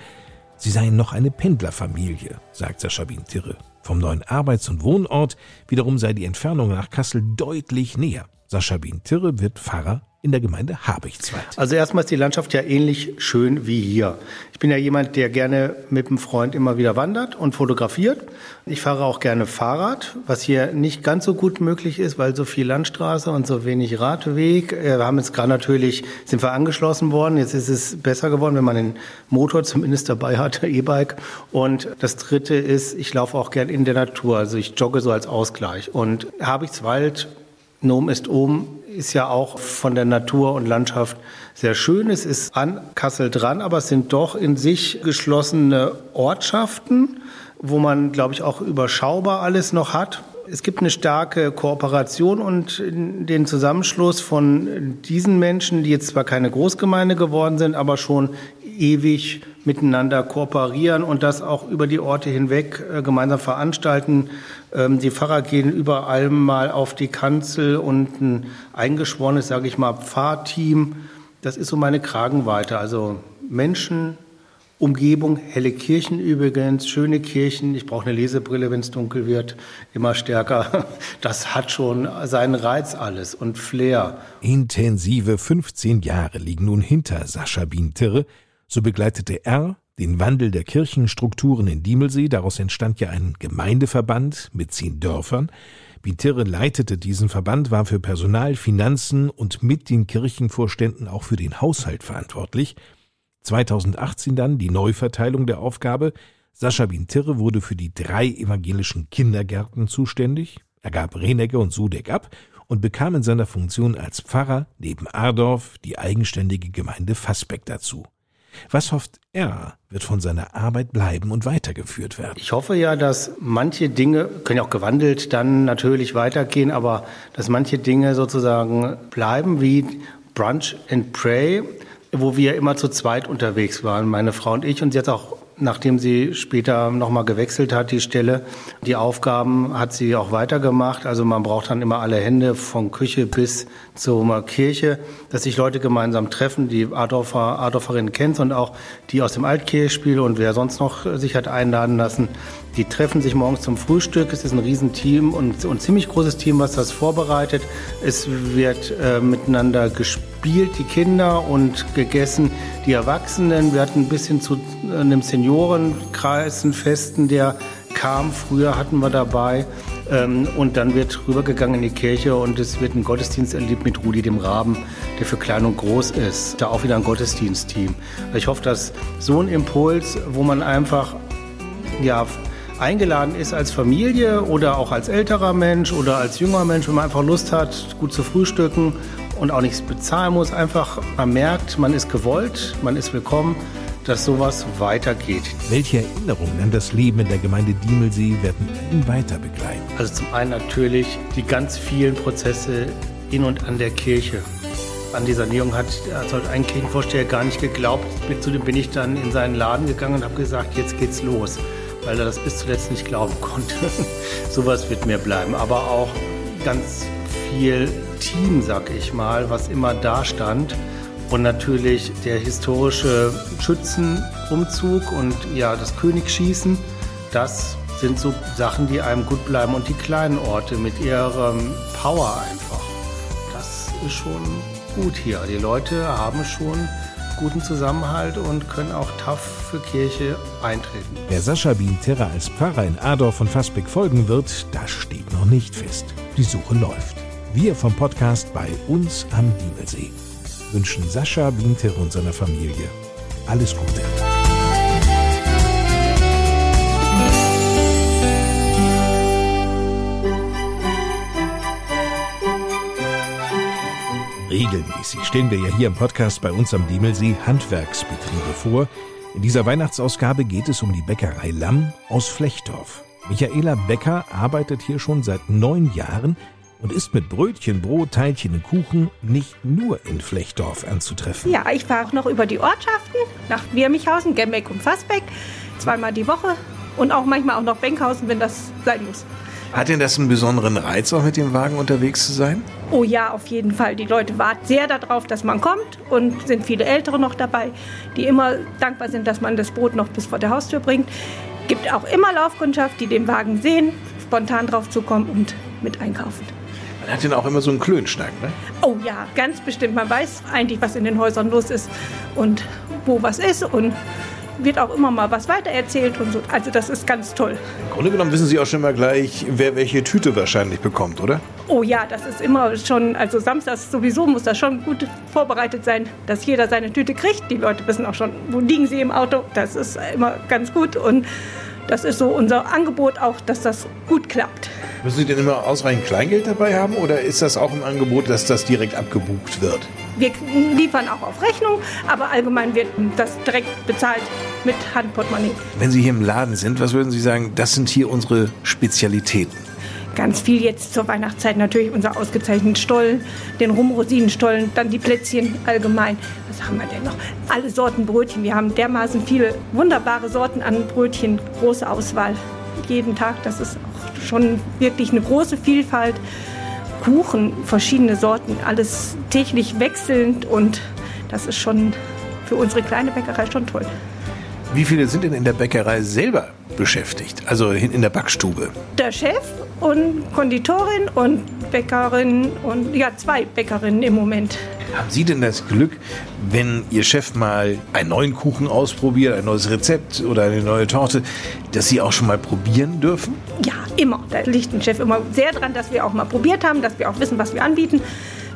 Sie seien noch eine Pendlerfamilie, sagt Sascha Tirre. Vom neuen Arbeits- und Wohnort wiederum sei die Entfernung nach Kassel deutlich näher. Sascha Tirre wird Pfarrer in der Gemeinde Habichtswald. Also erstmal ist die Landschaft ja ähnlich schön wie hier. Ich bin ja jemand, der gerne mit einem Freund immer wieder wandert und fotografiert. Ich fahre auch gerne Fahrrad, was hier nicht ganz so gut möglich ist, weil so viel Landstraße und so wenig Radweg. Äh, wir haben jetzt gerade natürlich, sind wir angeschlossen worden. Jetzt ist es besser geworden, wenn man den Motor zumindest dabei hat, E-Bike. Und das dritte ist, ich laufe auch gern in der Natur. Also ich jogge so als Ausgleich. Und Habichtswald Nom ist oben ist ja auch von der Natur und Landschaft sehr schön. Es ist an Kassel dran, aber es sind doch in sich geschlossene Ortschaften, wo man, glaube ich, auch überschaubar alles noch hat. Es gibt eine starke Kooperation und den Zusammenschluss von diesen Menschen, die jetzt zwar keine Großgemeinde geworden sind, aber schon ewig miteinander kooperieren und das auch über die Orte hinweg äh, gemeinsam veranstalten. Ähm, die Pfarrer gehen überall mal auf die Kanzel und ein eingeschworenes, sage ich mal, Pfarrteam. Das ist so meine Kragenweite. Also Menschen, Umgebung, helle Kirchen übrigens, schöne Kirchen. Ich brauche eine Lesebrille, wenn es dunkel wird, immer stärker. Das hat schon seinen Reiz alles und Flair. Intensive 15 Jahre liegen nun hinter Sascha Bientirre. So begleitete er den Wandel der Kirchenstrukturen in Diemelsee. Daraus entstand ja ein Gemeindeverband mit zehn Dörfern. Bintirre leitete diesen Verband, war für Personal, Finanzen und mit den Kirchenvorständen auch für den Haushalt verantwortlich. 2018 dann die Neuverteilung der Aufgabe. Sascha Bintirre wurde für die drei evangelischen Kindergärten zuständig. Er gab Renegge und Sudeck ab und bekam in seiner Funktion als Pfarrer neben Ardorf die eigenständige Gemeinde Fassbeck dazu. Was hofft er, wird von seiner Arbeit bleiben und weitergeführt werden? Ich hoffe ja, dass manche Dinge, können ja auch gewandelt dann natürlich weitergehen, aber dass manche Dinge sozusagen bleiben wie Brunch and Pray, wo wir immer zu zweit unterwegs waren, meine Frau und ich, und jetzt auch nachdem sie später nochmal gewechselt hat, die Stelle. Die Aufgaben hat sie auch weitergemacht. Also man braucht dann immer alle Hände von Küche bis zur Kirche, dass sich Leute gemeinsam treffen, die Adorfer, Adorferinnen kennt und auch die aus dem Altkirchspiel und wer sonst noch sich hat einladen lassen. Die treffen sich morgens zum Frühstück. Es ist ein Riesenteam und ein ziemlich großes Team, was das vorbereitet. Es wird äh, miteinander gespielt, die Kinder, und gegessen, die Erwachsenen. Wir hatten ein bisschen zu einem Seniorenkreis, einen Festen, der kam. Früher hatten wir dabei. Ähm, und dann wird rübergegangen in die Kirche und es wird ein Gottesdienst erlebt mit Rudi dem Raben, der für klein und groß ist. Da auch wieder ein Gottesdienstteam. Ich hoffe, dass so ein Impuls, wo man einfach ja, eingeladen ist als Familie oder auch als älterer Mensch oder als junger Mensch, wenn man einfach Lust hat, gut zu frühstücken und auch nichts bezahlen muss, einfach man merkt, man ist gewollt, man ist willkommen dass sowas weitergeht. Welche Erinnerungen an das Leben in der Gemeinde Diemelsee werden ihn weiter begleiten? Also zum einen natürlich die ganz vielen Prozesse in und an der Kirche. An die Sanierung hat also ein Kirchenvorsteher gar nicht geglaubt. Zu dem bin ich dann in seinen Laden gegangen und habe gesagt, jetzt geht's los, weil er das bis zuletzt nicht glauben konnte. sowas wird mir bleiben, aber auch ganz viel Team, sag ich mal, was immer da stand und natürlich der historische Schützenumzug und ja, das Königsschießen, das sind so Sachen, die einem gut bleiben. Und die kleinen Orte mit ihrem Power einfach. Das ist schon gut hier. Die Leute haben schon guten Zusammenhalt und können auch tough für Kirche eintreten. Wer Sascha Bien-Terra als Pfarrer in Adorf von Fassbeck folgen wird, das steht noch nicht fest. Die Suche läuft. Wir vom Podcast bei uns am Diemelsee wünschen Sascha Binter und seiner Familie alles Gute. Regelmäßig stellen wir ja hier im Podcast bei uns am Diemelsee Handwerksbetriebe vor. In dieser Weihnachtsausgabe geht es um die Bäckerei Lamm aus Flechtdorf. Michaela Becker arbeitet hier schon seit neun Jahren und ist mit Brötchen, Brot, Teilchen und Kuchen nicht nur in Flechtdorf anzutreffen. Ja, ich fahre auch noch über die Ortschaften nach Wirmichhausen, Gembeck und Fassbeck, zweimal die Woche und auch manchmal auch noch Benkhausen, wenn das sein muss. Hat denn das einen besonderen Reiz, auch mit dem Wagen unterwegs zu sein? Oh ja, auf jeden Fall. Die Leute warten sehr darauf, dass man kommt und sind viele Ältere noch dabei, die immer dankbar sind, dass man das Brot noch bis vor der Haustür bringt. Gibt auch immer Laufkundschaft, die den Wagen sehen, spontan drauf zukommen und mit einkaufen. Man hat ja auch immer so einen Klönschnack, ne? Oh ja, ganz bestimmt. Man weiß eigentlich, was in den Häusern los ist und wo was ist und wird auch immer mal was weitererzählt und so. Also das ist ganz toll. Im Grunde genommen wissen Sie auch schon mal gleich, wer welche Tüte wahrscheinlich bekommt, oder? Oh ja, das ist immer schon, also samstags sowieso muss das schon gut vorbereitet sein, dass jeder seine Tüte kriegt. Die Leute wissen auch schon, wo liegen sie im Auto. Das ist immer ganz gut und das ist so unser Angebot auch, dass das gut klappt. Müssen Sie denn immer ausreichend Kleingeld dabei haben oder ist das auch ein Angebot, dass das direkt abgebucht wird? Wir liefern auch auf Rechnung, aber allgemein wird das direkt bezahlt mit Handportemonnaie. Wenn Sie hier im Laden sind, was würden Sie sagen, das sind hier unsere Spezialitäten? Ganz viel jetzt zur Weihnachtszeit natürlich unser ausgezeichneten Stollen, den Rumrosinenstollen, dann die Plätzchen allgemein. Was haben wir denn noch? Alle Sorten Brötchen. Wir haben dermaßen viele wunderbare Sorten an Brötchen, große Auswahl jeden Tag. Das ist auch schon wirklich eine große Vielfalt. Kuchen, verschiedene Sorten, alles täglich wechselnd und das ist schon für unsere kleine Bäckerei schon toll. Wie viele sind denn in der Bäckerei selber beschäftigt, also in der Backstube? Der Chef und Konditorin und Bäckerin und ja, zwei Bäckerinnen im Moment. Haben Sie denn das Glück, wenn Ihr Chef mal einen neuen Kuchen ausprobiert, ein neues Rezept oder eine neue Torte, dass Sie auch schon mal probieren dürfen? Ja, immer. Da liegt ein Chef immer sehr dran, dass wir auch mal probiert haben, dass wir auch wissen, was wir anbieten,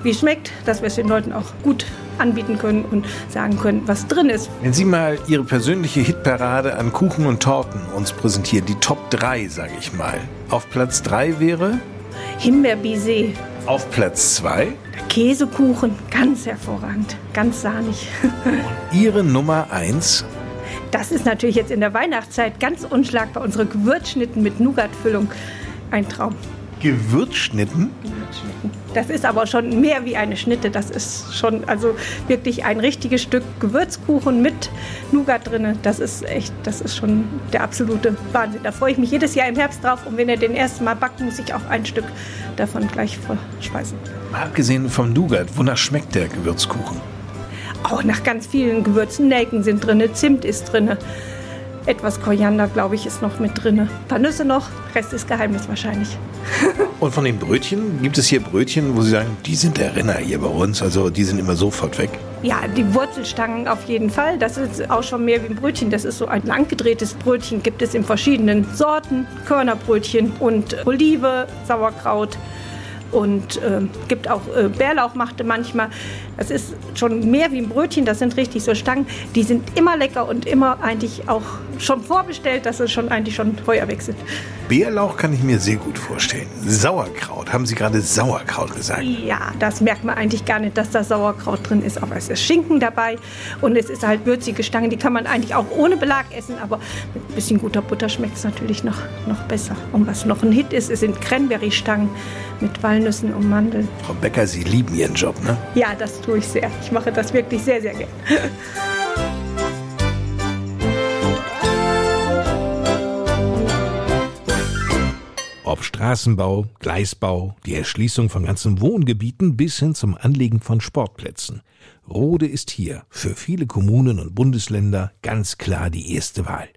wie es schmeckt, dass wir es den Leuten auch gut anbieten können und sagen können, was drin ist. Wenn Sie mal Ihre persönliche Hitparade an Kuchen und Torten uns präsentieren, die Top 3, sage ich mal. Auf Platz 3 wäre? Himbeerbisee. Auf Platz 2? Käsekuchen, ganz hervorragend, ganz sahnig. Ihre Nummer 1? Das ist natürlich jetzt in der Weihnachtszeit ganz unschlagbar. Unsere Gewürzschnitten mit Nougatfüllung. Ein Traum. Gewürzschnitten? Gewürzschnitten. Das ist aber schon mehr wie eine Schnitte. Das ist schon also wirklich ein richtiges Stück Gewürzkuchen mit Nougat drin. Das ist echt, das ist schon der absolute Wahnsinn. Da freue ich mich jedes Jahr im Herbst drauf. Und wenn er den ersten Mal backt, muss ich auch ein Stück davon gleich verspeisen. Mal abgesehen vom Nougat, wonach schmeckt der Gewürzkuchen? Auch nach ganz vielen Gewürzen. Nelken sind drin, Zimt ist drin. Etwas Koriander, glaube ich, ist noch mit drin. Ein paar Nüsse noch, Rest ist Geheimnis wahrscheinlich. Und von den Brötchen, gibt es hier Brötchen, wo Sie sagen, die sind der Renner hier bei uns, also die sind immer sofort weg? Ja, die Wurzelstangen auf jeden Fall. Das ist auch schon mehr wie ein Brötchen. Das ist so ein langgedrehtes Brötchen, gibt es in verschiedenen Sorten. Körnerbrötchen und Olive, Sauerkraut und äh, gibt auch äh, Bärlauch machte manchmal. Das ist schon mehr wie ein Brötchen, das sind richtig so Stangen. Die sind immer lecker und immer eigentlich auch schon vorbestellt, dass es schon eigentlich schon Feuer wechselt. Bärlauch kann ich mir sehr gut vorstellen. Sauerkraut, haben Sie gerade Sauerkraut gesagt? Ja, das merkt man eigentlich gar nicht, dass da Sauerkraut drin ist, aber es ist Schinken dabei und es ist halt würzige Stangen, die kann man eigentlich auch ohne Belag essen, aber mit ein bisschen guter Butter schmeckt es natürlich noch, noch besser. Und was noch ein Hit ist, es sind Cranberry-Stangen mit Walnüssen und Mandeln. Frau Becker, Sie lieben Ihren Job, ne? Ja, das tue ich sehr. Ich mache das wirklich sehr, sehr gern. Ob Straßenbau, Gleisbau, die Erschließung von ganzen Wohngebieten bis hin zum Anlegen von Sportplätzen. Rode ist hier für viele Kommunen und Bundesländer ganz klar die erste Wahl.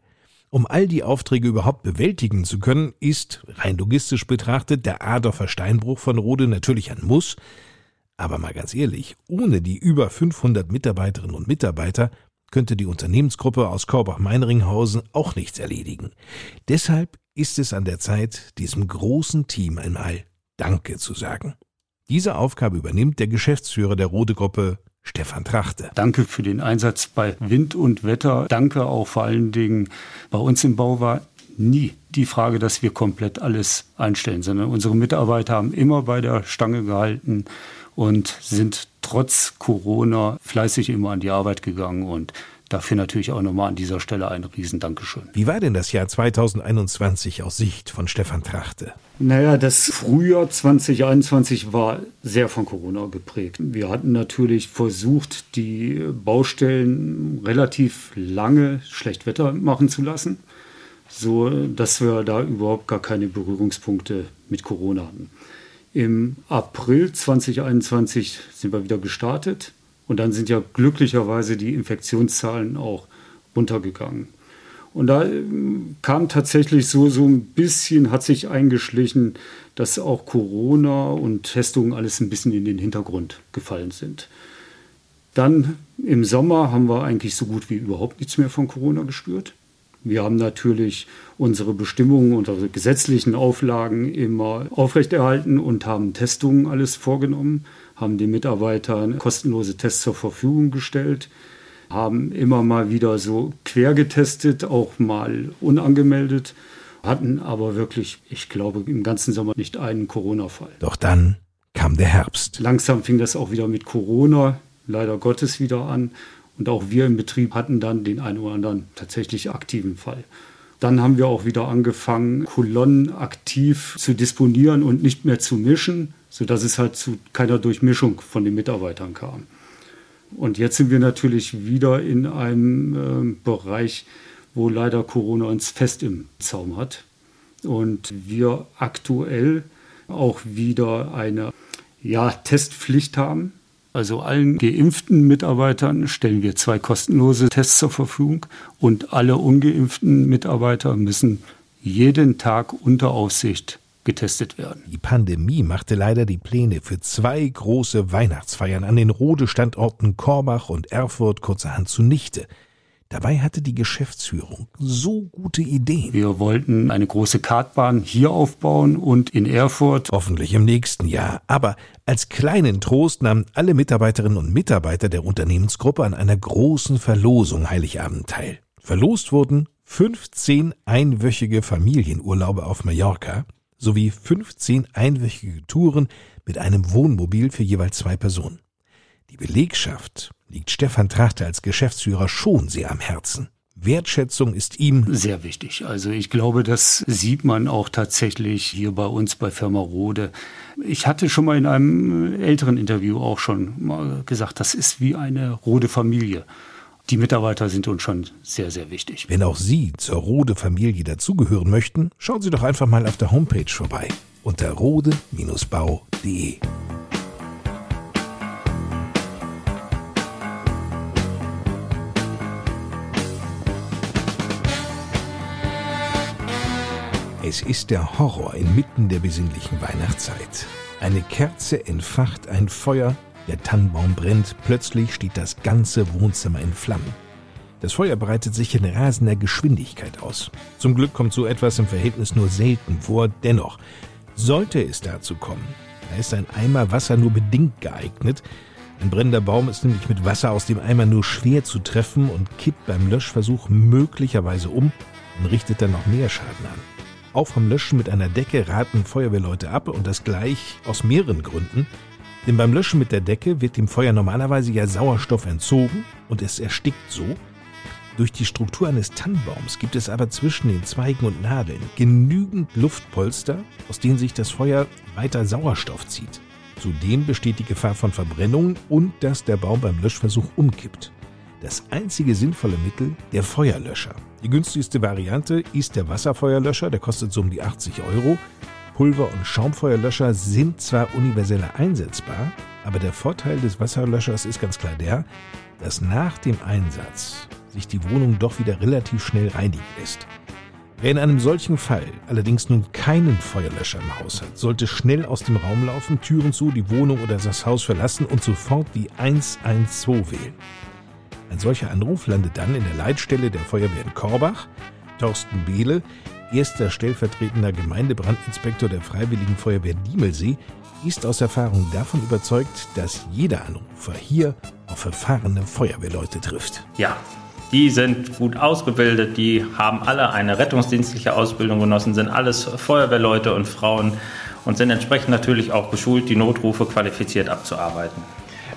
Um all die Aufträge überhaupt bewältigen zu können, ist, rein logistisch betrachtet, der Adorfer Steinbruch von Rode natürlich ein Muss. Aber mal ganz ehrlich, ohne die über 500 Mitarbeiterinnen und Mitarbeiter könnte die Unternehmensgruppe aus Korbach-Meinringhausen auch nichts erledigen. Deshalb ist es an der Zeit, diesem großen Team einmal Danke zu sagen. Diese Aufgabe übernimmt der Geschäftsführer der Rode Gruppe, Stefan Trachte. Danke für den Einsatz bei Wind und Wetter. Danke auch vor allen Dingen bei uns im Bau war nie die Frage, dass wir komplett alles einstellen, sondern unsere Mitarbeiter haben immer bei der Stange gehalten und sind trotz Corona fleißig immer an die Arbeit gegangen und Dafür natürlich auch nochmal an dieser Stelle ein Riesendankeschön. Wie war denn das Jahr 2021 aus Sicht von Stefan Trachte? Naja, das Frühjahr 2021 war sehr von Corona geprägt. Wir hatten natürlich versucht, die Baustellen relativ lange schlecht Wetter machen zu lassen, so dass wir da überhaupt gar keine Berührungspunkte mit Corona hatten. Im April 2021 sind wir wieder gestartet und dann sind ja glücklicherweise die Infektionszahlen auch runtergegangen. Und da ähm, kam tatsächlich so, so ein bisschen, hat sich eingeschlichen, dass auch Corona und Testungen alles ein bisschen in den Hintergrund gefallen sind. Dann im Sommer haben wir eigentlich so gut wie überhaupt nichts mehr von Corona gespürt. Wir haben natürlich unsere Bestimmungen, unsere gesetzlichen Auflagen immer aufrechterhalten und haben Testungen alles vorgenommen haben den Mitarbeitern kostenlose Tests zur Verfügung gestellt, haben immer mal wieder so quer getestet, auch mal unangemeldet, hatten aber wirklich, ich glaube, im ganzen Sommer nicht einen Corona-Fall. Doch dann kam der Herbst. Langsam fing das auch wieder mit Corona, leider Gottes, wieder an. Und auch wir im Betrieb hatten dann den einen oder anderen tatsächlich aktiven Fall. Dann haben wir auch wieder angefangen, Kolonnen aktiv zu disponieren und nicht mehr zu mischen, sodass es halt zu keiner Durchmischung von den Mitarbeitern kam. Und jetzt sind wir natürlich wieder in einem äh, Bereich, wo leider Corona uns fest im Zaum hat. Und wir aktuell auch wieder eine ja, Testpflicht haben. Also allen geimpften Mitarbeitern stellen wir zwei kostenlose Tests zur Verfügung und alle ungeimpften Mitarbeiter müssen jeden Tag unter Aufsicht getestet werden. Die Pandemie machte leider die Pläne für zwei große Weihnachtsfeiern an den Rode-Standorten Korbach und Erfurt kurzerhand zunichte. Dabei hatte die Geschäftsführung so gute Ideen. Wir wollten eine große Kartbahn hier aufbauen und in Erfurt. Hoffentlich im nächsten Jahr. Aber als kleinen Trost nahmen alle Mitarbeiterinnen und Mitarbeiter der Unternehmensgruppe an einer großen Verlosung Heiligabend teil. Verlost wurden 15 einwöchige Familienurlaube auf Mallorca sowie 15 einwöchige Touren mit einem Wohnmobil für jeweils zwei Personen. Die Belegschaft liegt Stefan Trachte als Geschäftsführer schon sehr am Herzen. Wertschätzung ist ihm sehr wichtig. Also ich glaube, das sieht man auch tatsächlich hier bei uns bei Firma Rode. Ich hatte schon mal in einem älteren Interview auch schon mal gesagt, das ist wie eine Rode Familie. Die Mitarbeiter sind uns schon sehr, sehr wichtig. Wenn auch Sie zur Rode Familie dazugehören möchten, schauen Sie doch einfach mal auf der Homepage vorbei unter rode-bau.de. Es ist der Horror inmitten der besinnlichen Weihnachtszeit. Eine Kerze entfacht ein Feuer, der Tannenbaum brennt, plötzlich steht das ganze Wohnzimmer in Flammen. Das Feuer breitet sich in rasender Geschwindigkeit aus. Zum Glück kommt so etwas im Verhältnis nur selten vor, dennoch, sollte es dazu kommen, da ist ein Eimer Wasser nur bedingt geeignet. Ein brennender Baum ist nämlich mit Wasser aus dem Eimer nur schwer zu treffen und kippt beim Löschversuch möglicherweise um und richtet dann noch mehr Schaden an auch vom Löschen mit einer Decke raten Feuerwehrleute ab und das gleich aus mehreren Gründen. Denn beim Löschen mit der Decke wird dem Feuer normalerweise ja Sauerstoff entzogen und es erstickt so. Durch die Struktur eines Tannenbaums gibt es aber zwischen den Zweigen und Nadeln genügend Luftpolster, aus denen sich das Feuer weiter Sauerstoff zieht. Zudem besteht die Gefahr von Verbrennung und dass der Baum beim Löschversuch umkippt. Das einzige sinnvolle Mittel der Feuerlöscher. Die günstigste Variante ist der Wasserfeuerlöscher, der kostet so um die 80 Euro. Pulver- und Schaumfeuerlöscher sind zwar universeller einsetzbar, aber der Vorteil des Wasserlöschers ist ganz klar der, dass nach dem Einsatz sich die Wohnung doch wieder relativ schnell reinigen lässt. Wer in einem solchen Fall allerdings nun keinen Feuerlöscher im Haus hat, sollte schnell aus dem Raum laufen, Türen zu, die Wohnung oder das Haus verlassen und sofort die 112 wählen. Ein solcher Anruf landet dann in der Leitstelle der Feuerwehr in Korbach. Thorsten Behle, erster stellvertretender Gemeindebrandinspektor der Freiwilligen Feuerwehr Diemelsee, ist aus Erfahrung davon überzeugt, dass jeder Anrufer hier auf erfahrene Feuerwehrleute trifft. Ja, die sind gut ausgebildet, die haben alle eine rettungsdienstliche Ausbildung genossen, sind alles Feuerwehrleute und Frauen und sind entsprechend natürlich auch geschult, die Notrufe qualifiziert abzuarbeiten.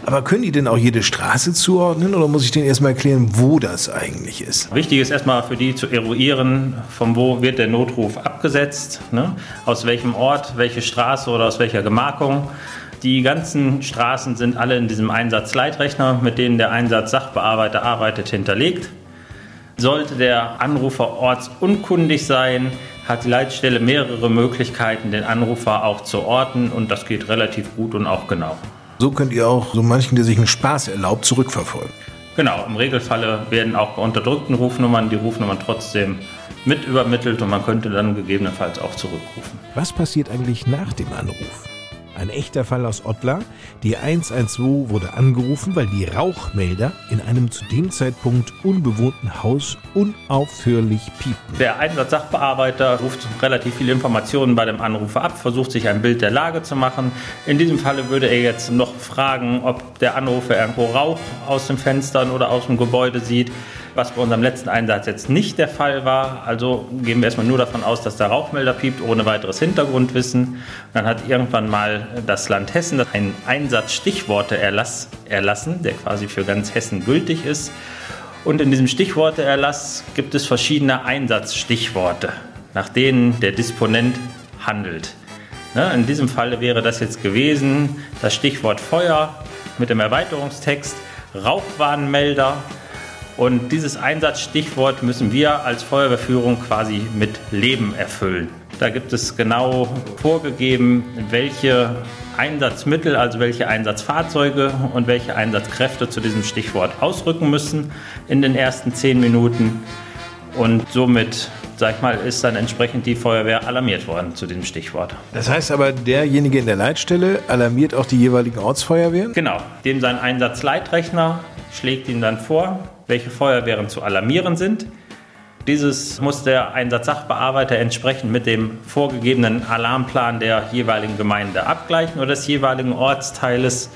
Aber können die denn auch jede Straße zuordnen oder muss ich denen erstmal erklären, wo das eigentlich ist? Wichtig ist erstmal für die zu eruieren, von wo wird der Notruf abgesetzt, ne? aus welchem Ort, welche Straße oder aus welcher Gemarkung. Die ganzen Straßen sind alle in diesem Einsatzleitrechner, mit dem der Einsatzsachbearbeiter arbeitet, hinterlegt. Sollte der Anrufer ortsunkundig sein, hat die Leitstelle mehrere Möglichkeiten, den Anrufer auch zu orten und das geht relativ gut und auch genau. So könnt ihr auch so manchen, der sich einen Spaß erlaubt, zurückverfolgen. Genau, im Regelfalle werden auch bei unterdrückten Rufnummern die Rufnummern trotzdem mit übermittelt und man könnte dann gegebenenfalls auch zurückrufen. Was passiert eigentlich nach dem Anruf? Ein echter Fall aus Ottlar. Die 112 wurde angerufen, weil die Rauchmelder in einem zu dem Zeitpunkt unbewohnten Haus unaufhörlich piepten. Der Einsatzsachbearbeiter ruft relativ viele Informationen bei dem Anrufer ab, versucht sich ein Bild der Lage zu machen. In diesem Falle würde er jetzt noch fragen, ob der Anrufer irgendwo Rauch aus den Fenstern oder aus dem Gebäude sieht was bei unserem letzten Einsatz jetzt nicht der Fall war. Also gehen wir erstmal nur davon aus, dass der Rauchmelder piept, ohne weiteres Hintergrundwissen. Dann hat irgendwann mal das Land Hessen einen Einsatzstichworteerlass erlassen, der quasi für ganz Hessen gültig ist. Und in diesem Stichworteerlass gibt es verschiedene Einsatzstichworte, nach denen der Disponent handelt. Ne, in diesem Fall wäre das jetzt gewesen das Stichwort Feuer mit dem Erweiterungstext, Rauchwarnmelder, und dieses Einsatzstichwort müssen wir als Feuerwehrführung quasi mit Leben erfüllen. Da gibt es genau vorgegeben, welche Einsatzmittel, also welche Einsatzfahrzeuge und welche Einsatzkräfte zu diesem Stichwort ausrücken müssen in den ersten zehn Minuten. Und somit sag ich mal, ist dann entsprechend die Feuerwehr alarmiert worden zu diesem Stichwort. Das heißt aber, derjenige in der Leitstelle alarmiert auch die jeweiligen Ortsfeuerwehren? Genau, dem sein Einsatzleitrechner schlägt ihm dann vor, welche Feuerwehren zu alarmieren sind. Dieses muss der Einsatzsachbearbeiter entsprechend mit dem vorgegebenen Alarmplan der jeweiligen Gemeinde abgleichen oder des jeweiligen Ortsteiles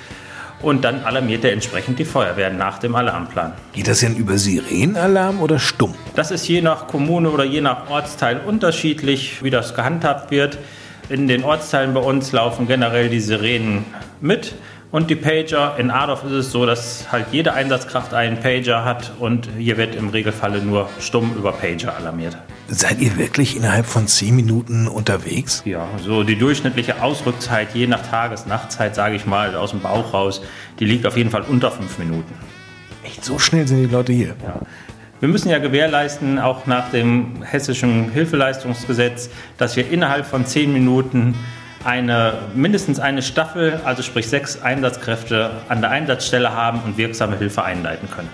und dann alarmiert er entsprechend die Feuerwehr nach dem Alarmplan. Geht das denn über Sirenenalarm oder stumm? Das ist je nach Kommune oder je nach Ortsteil unterschiedlich, wie das gehandhabt wird. In den Ortsteilen bei uns laufen generell die Sirenen mit. Und die Pager, in Adorf ist es so, dass halt jede Einsatzkraft einen Pager hat und hier wird im Regelfalle nur stumm über Pager alarmiert. Seid ihr wirklich innerhalb von zehn Minuten unterwegs? Ja, so die durchschnittliche Ausrückzeit, je nach Tages-, Nachtzeit, sage ich mal, aus dem Bauch raus, die liegt auf jeden Fall unter fünf Minuten. Echt, so schnell sind die Leute hier? Ja. Wir müssen ja gewährleisten, auch nach dem hessischen Hilfeleistungsgesetz, dass wir innerhalb von zehn Minuten eine, mindestens eine Staffel, also sprich sechs Einsatzkräfte an der Einsatzstelle haben und wirksame Hilfe einleiten können.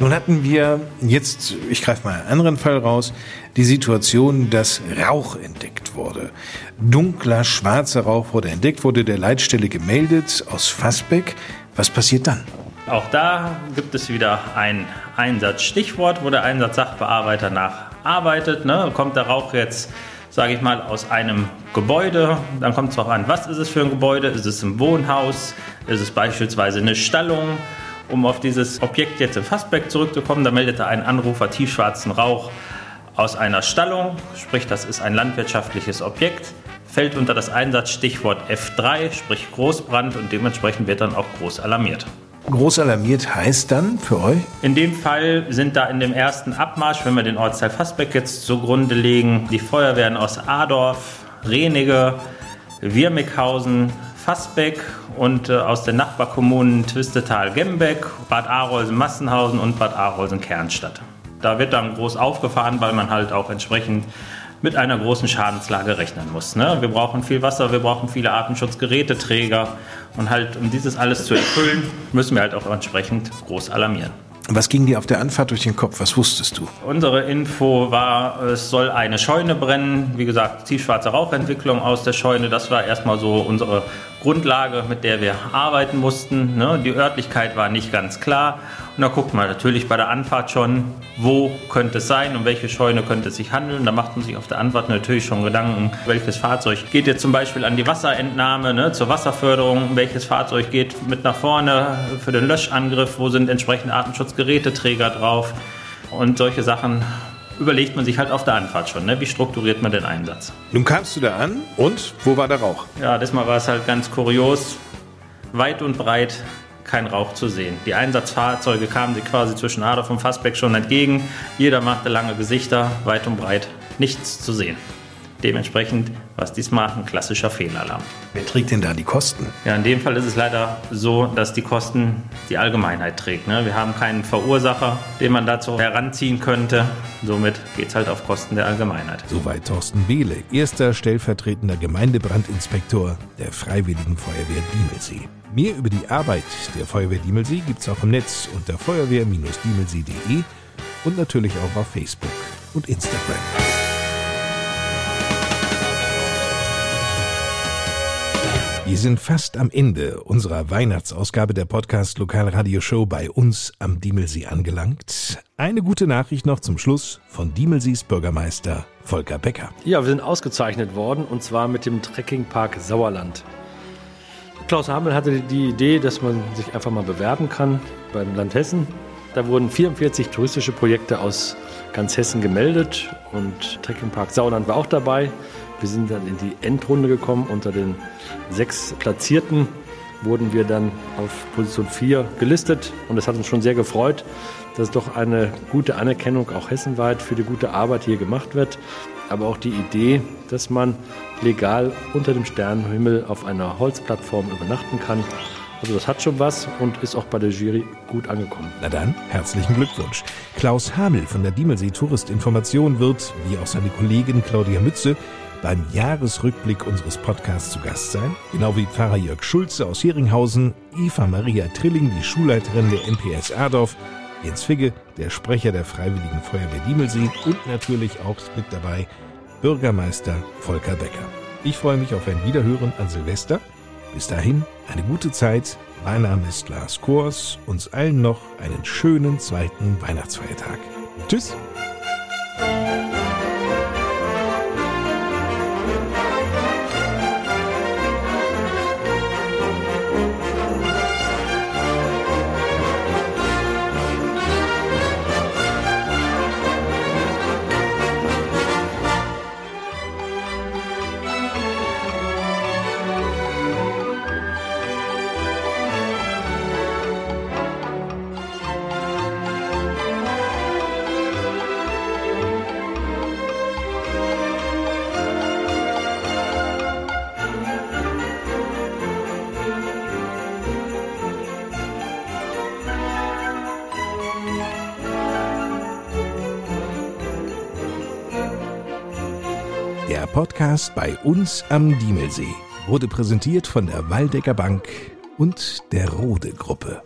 Nun hatten wir jetzt, ich greife mal einen anderen Fall raus, die Situation, dass Rauch entdeckt wurde. Dunkler, schwarzer Rauch wurde entdeckt, wurde der Leitstelle gemeldet aus Fassbeck. Was passiert dann? Auch da gibt es wieder ein Einsatzstichwort, wo der Einsatzsachbearbeiter nacharbeitet. Ne? Kommt der Rauch jetzt sage ich mal, aus einem Gebäude. Dann kommt es darauf an, was ist es für ein Gebäude? Ist es ein Wohnhaus? Ist es beispielsweise eine Stallung? Um auf dieses Objekt jetzt im Fassbeck zurückzukommen, da meldete ein Anrufer tiefschwarzen Rauch aus einer Stallung, sprich das ist ein landwirtschaftliches Objekt, fällt unter das Einsatzstichwort F3, sprich Großbrand und dementsprechend wird dann auch groß alarmiert. Groß alarmiert heißt dann für euch? In dem Fall sind da in dem ersten Abmarsch, wenn wir den Ortsteil Fassbeck jetzt zugrunde legen, die Feuerwehren aus Adorf, Renige, Wirmighausen, Fassbeck und äh, aus den Nachbarkommunen Twistetal, Gembeck, Bad Arolsen, Massenhausen und Bad Arolsen, Kernstadt. Da wird dann groß aufgefahren, weil man halt auch entsprechend mit einer großen Schadenslage rechnen muss. Ne? Wir brauchen viel Wasser, wir brauchen viele Atemschutzgeräteträger und halt, um dieses alles zu erfüllen, müssen wir halt auch entsprechend groß alarmieren. Was ging dir auf der Anfahrt durch den Kopf? Was wusstest du? Unsere Info war, es soll eine Scheune brennen. Wie gesagt, tiefschwarze Rauchentwicklung aus der Scheune. Das war erstmal so unsere Grundlage, mit der wir arbeiten mussten. Ne? Die Örtlichkeit war nicht ganz klar. Und da guckt man natürlich bei der Anfahrt schon, wo könnte es sein, um welche Scheune könnte es sich handeln. Da macht man sich auf der Anfahrt natürlich schon Gedanken, welches Fahrzeug geht jetzt zum Beispiel an die Wasserentnahme, ne, zur Wasserförderung, welches Fahrzeug geht mit nach vorne für den Löschangriff, wo sind entsprechend Artenschutzgeräteträger drauf. Und solche Sachen überlegt man sich halt auf der Anfahrt schon, ne? wie strukturiert man den Einsatz. Nun kamst du da an und wo war der Rauch? Ja, diesmal war es halt ganz kurios. Weit und breit kein Rauch zu sehen. Die Einsatzfahrzeuge kamen sie quasi zwischen Adolf und Fassbeck schon entgegen. Jeder machte lange Gesichter, weit und breit nichts zu sehen. Dementsprechend war es diesmal ein klassischer Fehlalarm. Wer trägt denn da die Kosten? Ja, in dem Fall ist es leider so, dass die Kosten die Allgemeinheit trägt. Ne? Wir haben keinen Verursacher, den man dazu heranziehen könnte. Somit geht es halt auf Kosten der Allgemeinheit. Soweit Thorsten Behle, erster stellvertretender Gemeindebrandinspektor der Freiwilligen Feuerwehr Diemelsee. Mehr über die Arbeit der Feuerwehr Diemelsee gibt es auch im Netz unter feuerwehr-diemelsee.de und natürlich auch auf Facebook und Instagram. Wir sind fast am Ende unserer Weihnachtsausgabe der Podcast Lokalradioshow bei uns am Diemelsee angelangt. Eine gute Nachricht noch zum Schluss von Diemelsees Bürgermeister Volker Becker. Ja, wir sind ausgezeichnet worden und zwar mit dem Trekkingpark Sauerland. Klaus Hamel hatte die Idee, dass man sich einfach mal bewerben kann beim Land Hessen. Da wurden 44 touristische Projekte aus ganz Hessen gemeldet und Trekkingpark Sauerland war auch dabei. Wir sind dann in die Endrunde gekommen. Unter den sechs Platzierten wurden wir dann auf Position 4 gelistet und es hat uns schon sehr gefreut, dass doch eine gute Anerkennung auch hessenweit für die gute Arbeit hier gemacht wird. Aber auch die Idee, dass man legal unter dem Sternenhimmel auf einer Holzplattform übernachten kann. Also das hat schon was und ist auch bei der Jury gut angekommen. Na dann, herzlichen Glückwunsch. Klaus Hamel von der Diemelsee Touristinformation wird, wie auch seine Kollegin Claudia Mütze, beim Jahresrückblick unseres Podcasts zu Gast sein, genau wie Pfarrer Jörg Schulze aus Heringhausen, Eva Maria Trilling, die Schulleiterin der MPS Adorf Jens Figge, der Sprecher der Freiwilligen Feuerwehr Diemelsee und natürlich auch mit dabei Bürgermeister Volker Becker. Ich freue mich auf ein Wiederhören an Silvester. Bis dahin eine gute Zeit. Mein Name ist Lars Kors. Uns allen noch einen schönen zweiten Weihnachtsfeiertag. Tschüss. Podcast bei uns am Diemelsee wurde präsentiert von der Waldecker Bank und der Rode Gruppe.